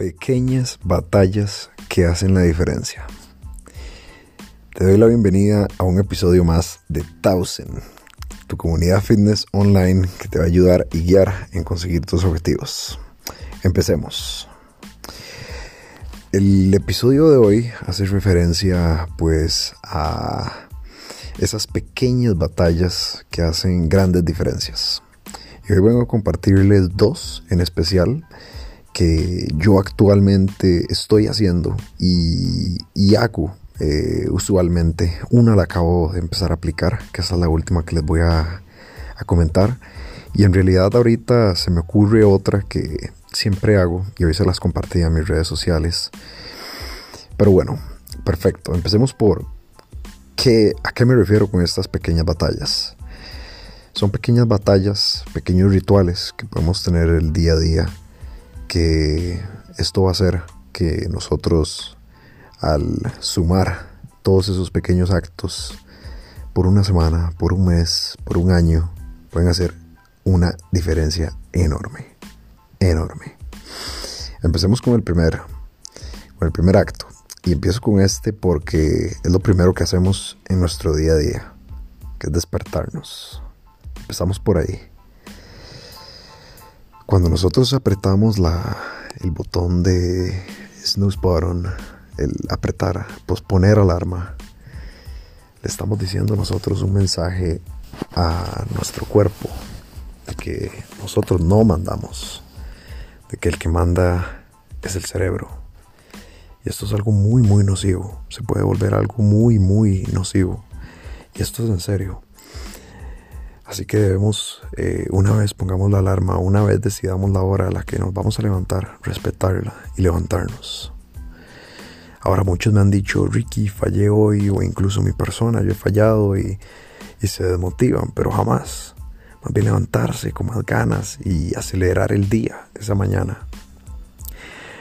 Pequeñas batallas que hacen la diferencia. Te doy la bienvenida a un episodio más de Thousand, tu comunidad fitness online que te va a ayudar y guiar en conseguir tus objetivos. Empecemos. El episodio de hoy hace referencia pues a esas pequeñas batallas que hacen grandes diferencias. Y hoy vengo a compartirles dos en especial que yo actualmente estoy haciendo y, hago eh, usualmente. Una la acabo de empezar a aplicar, que esa es la última que les voy a, a comentar. Y en realidad ahorita se me ocurre otra que siempre hago y hoy se las compartí a mis redes sociales. Pero bueno, perfecto. Empecemos por qué, a qué me refiero con estas pequeñas batallas. Son pequeñas batallas, pequeños rituales que podemos tener el día a día que esto va a hacer que nosotros al sumar todos esos pequeños actos por una semana, por un mes, por un año, pueden hacer una diferencia enorme, enorme. Empecemos con el primer, con el primer acto. Y empiezo con este porque es lo primero que hacemos en nuestro día a día, que es despertarnos. Empezamos por ahí. Cuando nosotros apretamos la, el botón de snooze button, el apretar, posponer alarma, le estamos diciendo nosotros un mensaje a nuestro cuerpo de que nosotros no mandamos, de que el que manda es el cerebro. Y esto es algo muy, muy nocivo. Se puede volver algo muy, muy nocivo. Y esto es en serio. Así que debemos, eh, una vez pongamos la alarma, una vez decidamos la hora a la que nos vamos a levantar, respetarla y levantarnos. Ahora muchos me han dicho, Ricky, fallé hoy, o incluso mi persona, yo he fallado y, y se desmotivan, pero jamás. Más bien levantarse con más ganas y acelerar el día esa mañana.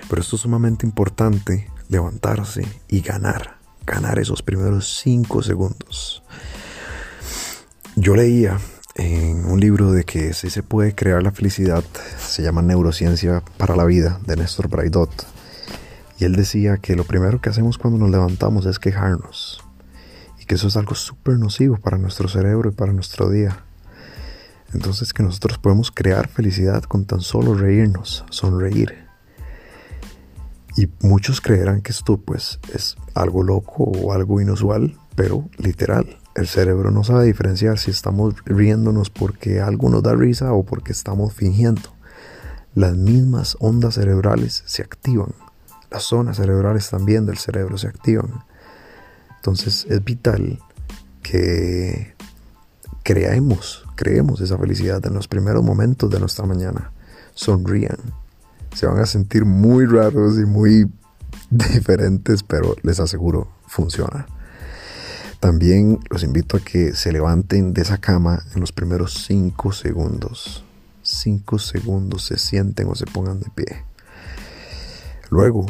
Pero esto es sumamente importante, levantarse y ganar, ganar esos primeros cinco segundos. Yo leía en un libro de que si se puede crear la felicidad, se llama Neurociencia para la Vida, de Néstor Braidot. Y él decía que lo primero que hacemos cuando nos levantamos es quejarnos. Y que eso es algo súper nocivo para nuestro cerebro y para nuestro día. Entonces que nosotros podemos crear felicidad con tan solo reírnos, sonreír. Y muchos creerán que esto pues es algo loco o algo inusual, pero literal. El cerebro no sabe diferenciar si estamos riéndonos porque algo nos da risa o porque estamos fingiendo. Las mismas ondas cerebrales se activan. Las zonas cerebrales también del cerebro se activan. Entonces es vital que creemos, creemos esa felicidad en los primeros momentos de nuestra mañana. Sonrían. Se van a sentir muy raros y muy diferentes, pero les aseguro, funciona. También los invito a que se levanten de esa cama en los primeros 5 segundos. 5 segundos se sienten o se pongan de pie. Luego,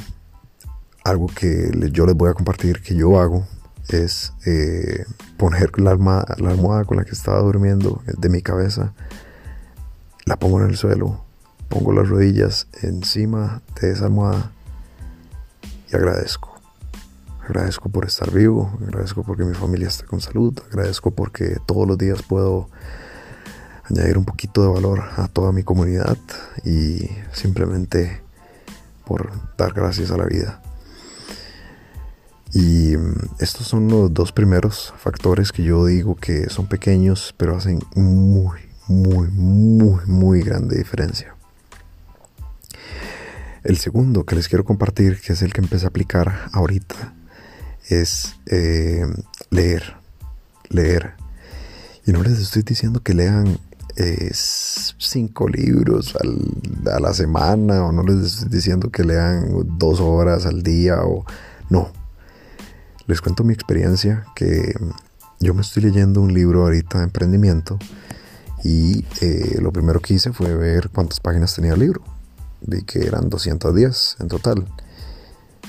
algo que yo les voy a compartir que yo hago es eh, poner la la almohada con la que estaba durmiendo de mi cabeza, la pongo en el suelo, pongo las rodillas encima de esa almohada y agradezco. Agradezco por estar vivo, agradezco porque mi familia está con salud, agradezco porque todos los días puedo añadir un poquito de valor a toda mi comunidad y simplemente por dar gracias a la vida. Y mm, estos son los dos primeros factores que yo digo que son pequeños, pero hacen muy, muy, muy, muy grande diferencia. El segundo que les quiero compartir, que es el que empecé a aplicar ahorita, es eh, leer, leer. Y no les estoy diciendo que lean eh, cinco libros a la semana o no les estoy diciendo que lean dos horas al día o no. Les cuento mi experiencia que yo me estoy leyendo un libro ahorita de emprendimiento y eh, lo primero que hice fue ver cuántas páginas tenía el libro. Vi que eran 210 en total.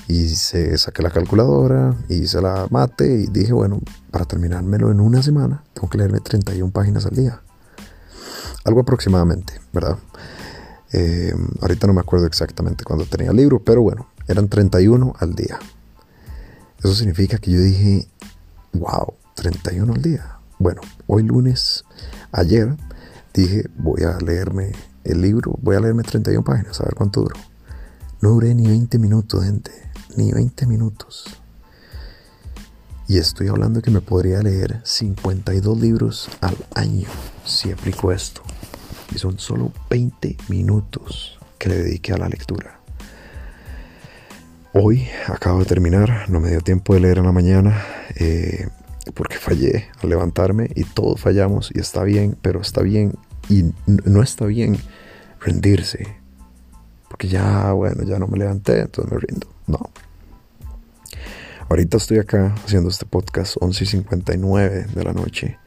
Y se saqué la calculadora, hice la mate y dije, bueno, para terminármelo en una semana, tengo que leerme 31 páginas al día. Algo aproximadamente, ¿verdad? Eh, ahorita no me acuerdo exactamente cuándo tenía el libro, pero bueno, eran 31 al día. Eso significa que yo dije, wow, 31 al día. Bueno, hoy lunes, ayer, dije, voy a leerme el libro, voy a leerme 31 páginas, a ver cuánto duro. No duré ni 20 minutos, gente, ni 20 minutos. Y estoy hablando que me podría leer 52 libros al año si aplico esto. Y son solo 20 minutos que le dediqué a la lectura. Hoy acabo de terminar, no me dio tiempo de leer en la mañana eh, porque fallé al levantarme y todos fallamos y está bien, pero está bien y no está bien rendirse. Porque ya, bueno, ya no me levanté, entonces me rindo. No. Ahorita estoy acá haciendo este podcast 11 y 59 de la noche.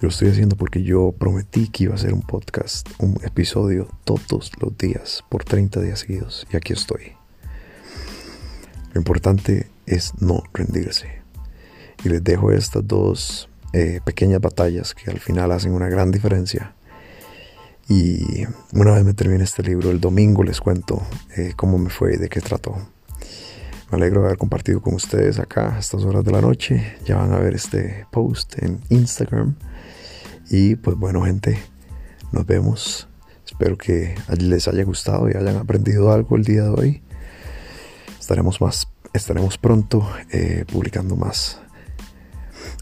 Lo estoy haciendo porque yo prometí que iba a hacer un podcast, un episodio todos los días, por 30 días seguidos. Y aquí estoy. Lo importante es no rendirse. Y les dejo estas dos eh, pequeñas batallas que al final hacen una gran diferencia. Y una vez me termine este libro, el domingo les cuento eh, cómo me fue y de qué trató. Me alegro de haber compartido con ustedes acá a estas horas de la noche. Ya van a ver este post en Instagram. Y pues bueno gente, nos vemos. Espero que les haya gustado y hayan aprendido algo el día de hoy. Estaremos, más, estaremos pronto eh, publicando más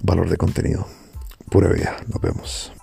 valor de contenido. Pura vida. Nos vemos.